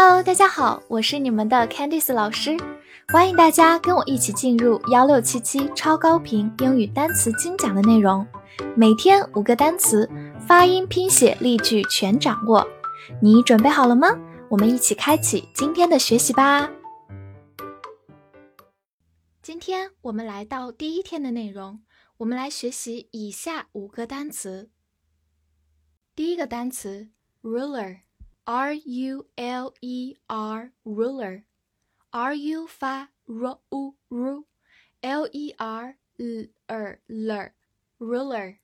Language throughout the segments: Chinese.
Hello，大家好，我是你们的 Candice 老师，欢迎大家跟我一起进入幺六七七超高频英语单词精讲的内容，每天五个单词，发音、拼写、例句全掌握，你准备好了吗？我们一起开启今天的学习吧。今天我们来到第一天的内容，我们来学习以下五个单词。第一个单词 ruler。R U L E R ruler，R U 发 R U ru l E R L R L ruler，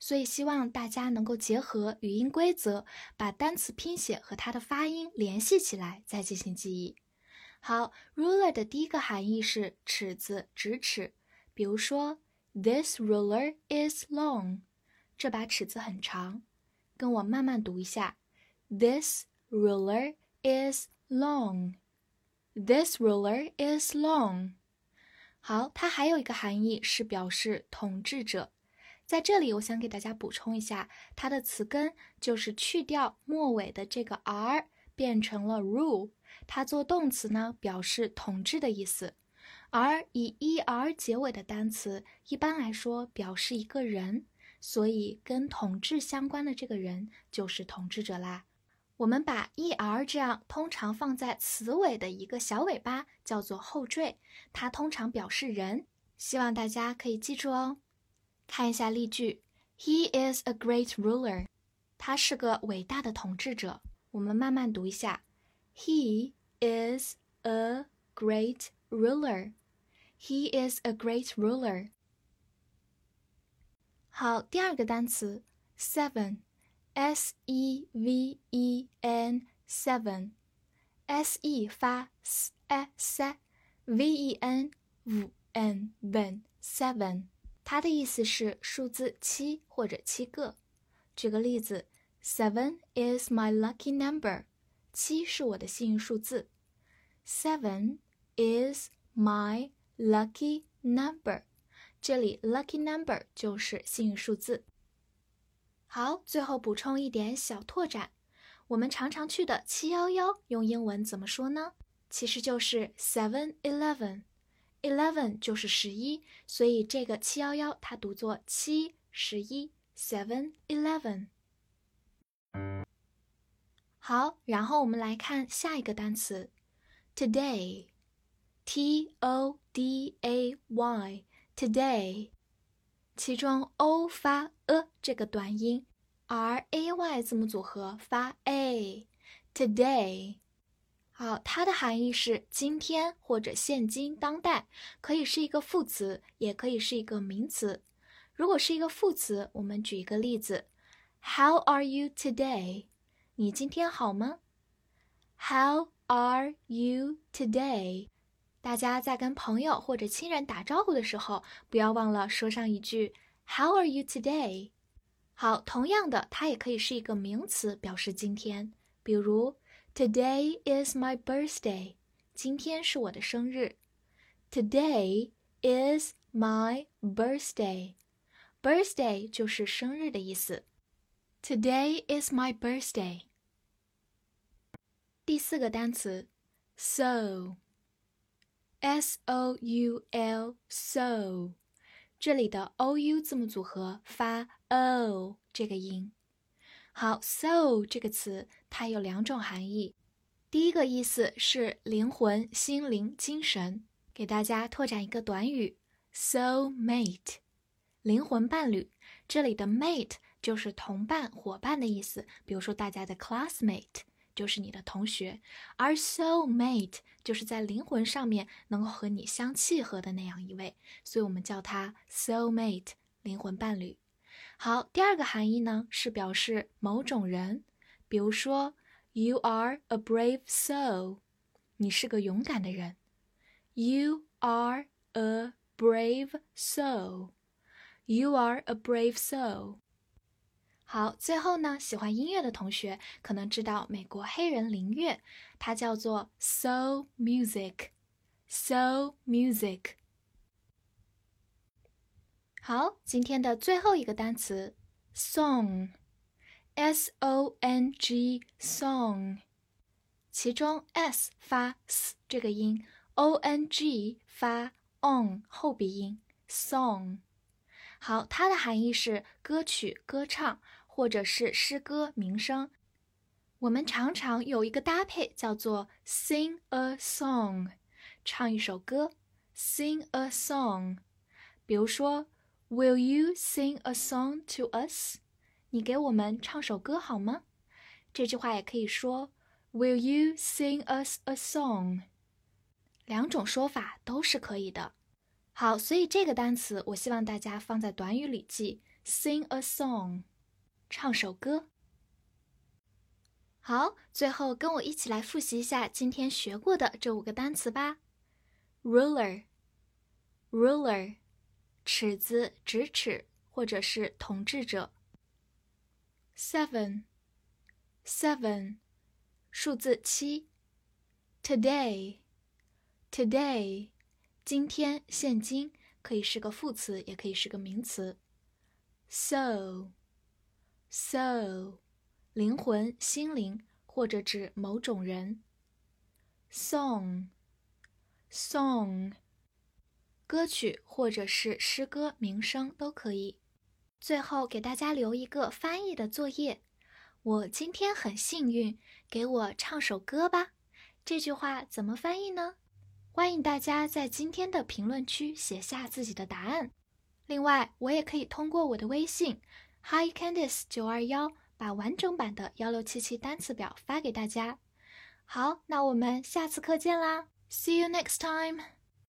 所以希望大家能够结合语音规则，把单词拼写和它的发音联系起来，再进行记忆。好，ruler 的第一个含义是尺子、直尺。比如说，This ruler is long，这把尺子很长。跟我慢慢读一下。This ruler is long. This ruler is long. 好，它还有一个含义是表示统治者。在这里，我想给大家补充一下，它的词根就是去掉末尾的这个 r，变成了 rule。它做动词呢，表示统治的意思。而以 er 结尾的单词，一般来说表示一个人，所以跟统治相关的这个人就是统治者啦。我们把 er 这样通常放在词尾的一个小尾巴叫做后缀，它通常表示人，希望大家可以记住哦。看一下例句：He is a great ruler。他是个伟大的统治者。我们慢慢读一下：He is a great ruler。He is a great ruler。好，第二个单词 seven。S E V E N seven，S E 发 s e s，V E N v n ven seven，它的意思是数字七或者七个。举个例子，Seven is my lucky number，七是我的幸运数字。Seven is my lucky number，这里 lucky number 就是幸运数字。 好，最后补充一点小拓展，我们常常去的七幺幺用英文怎么说呢？其实就是 Seven Eleven，Eleven 就是十一，所以这个七幺幺它读作七十一，Seven Eleven。好，然后我们来看下一个单词，Today，T O D A Y，Today。其中 o 发 a 这个短音，r a y 字母组合发 a。Today，好，它的含义是今天或者现今当代，可以是一个副词，也可以是一个名词。如果是一个副词，我们举一个例子：How are you today？你今天好吗？How are you today？大家在跟朋友或者亲人打招呼的时候，不要忘了说上一句 "How are you today？" 好，同样的，它也可以是一个名词，表示今天。比如 "Today is my birthday"，今天是我的生日。Today is my birthday，birthday 就是生日的意思。Today is my birthday。第四个单词 "so"。 S o u l soul，这里的 o u 字母组合发 o 这个音。好，soul 这个词它有两种含义，第一个意思是灵魂、心灵、精神。给大家拓展一个短语，soul mate，灵魂伴侣。这里的 mate 就是同伴、伙伴的意思，比如说大家的 classmate。就是你的同学，而 soul mate 就是在灵魂上面能够和你相契合的那样一位，所以我们叫他 soul mate 灵魂伴侣。好，第二个含义呢是表示某种人，比如说 you are a brave soul，你是个勇敢的人。You are a brave soul，you are a brave soul。 好，最后呢，喜欢音乐的同学可能知道美国黑人灵乐，它叫做 soul music，soul music。好，今天的最后一个单词 song，s o n g song，其中 s 发 s 这个音，o n g 发 on 后鼻音，song。好，它的含义是歌曲、歌唱，或者是诗歌、名声。我们常常有一个搭配叫做 sing a song，唱一首歌，sing a song。比如说，Will you sing a song to us？你给我们唱首歌好吗？这句话也可以说 Will you sing us a song？两种说法都是可以的。好，所以这个单词我希望大家放在短语里记，sing a song，唱首歌。好，最后跟我一起来复习一下今天学过的这五个单词吧。ruler，ruler，尺子、直尺或者是统治者。seven，seven，数字七。today，today。今天，现今可以是个副词，也可以是个名词。soul，soul，灵魂、心灵，或者指某种人。song，song，歌曲或者是诗歌、名声都可以。最后给大家留一个翻译的作业：我今天很幸运，给我唱首歌吧。这句话怎么翻译呢？欢迎大家在今天的评论区写下自己的答案。另外，我也可以通过我的微信 Hi Candice 九二幺把完整版的幺六七七单词表发给大家。好，那我们下次课见啦！See you next time.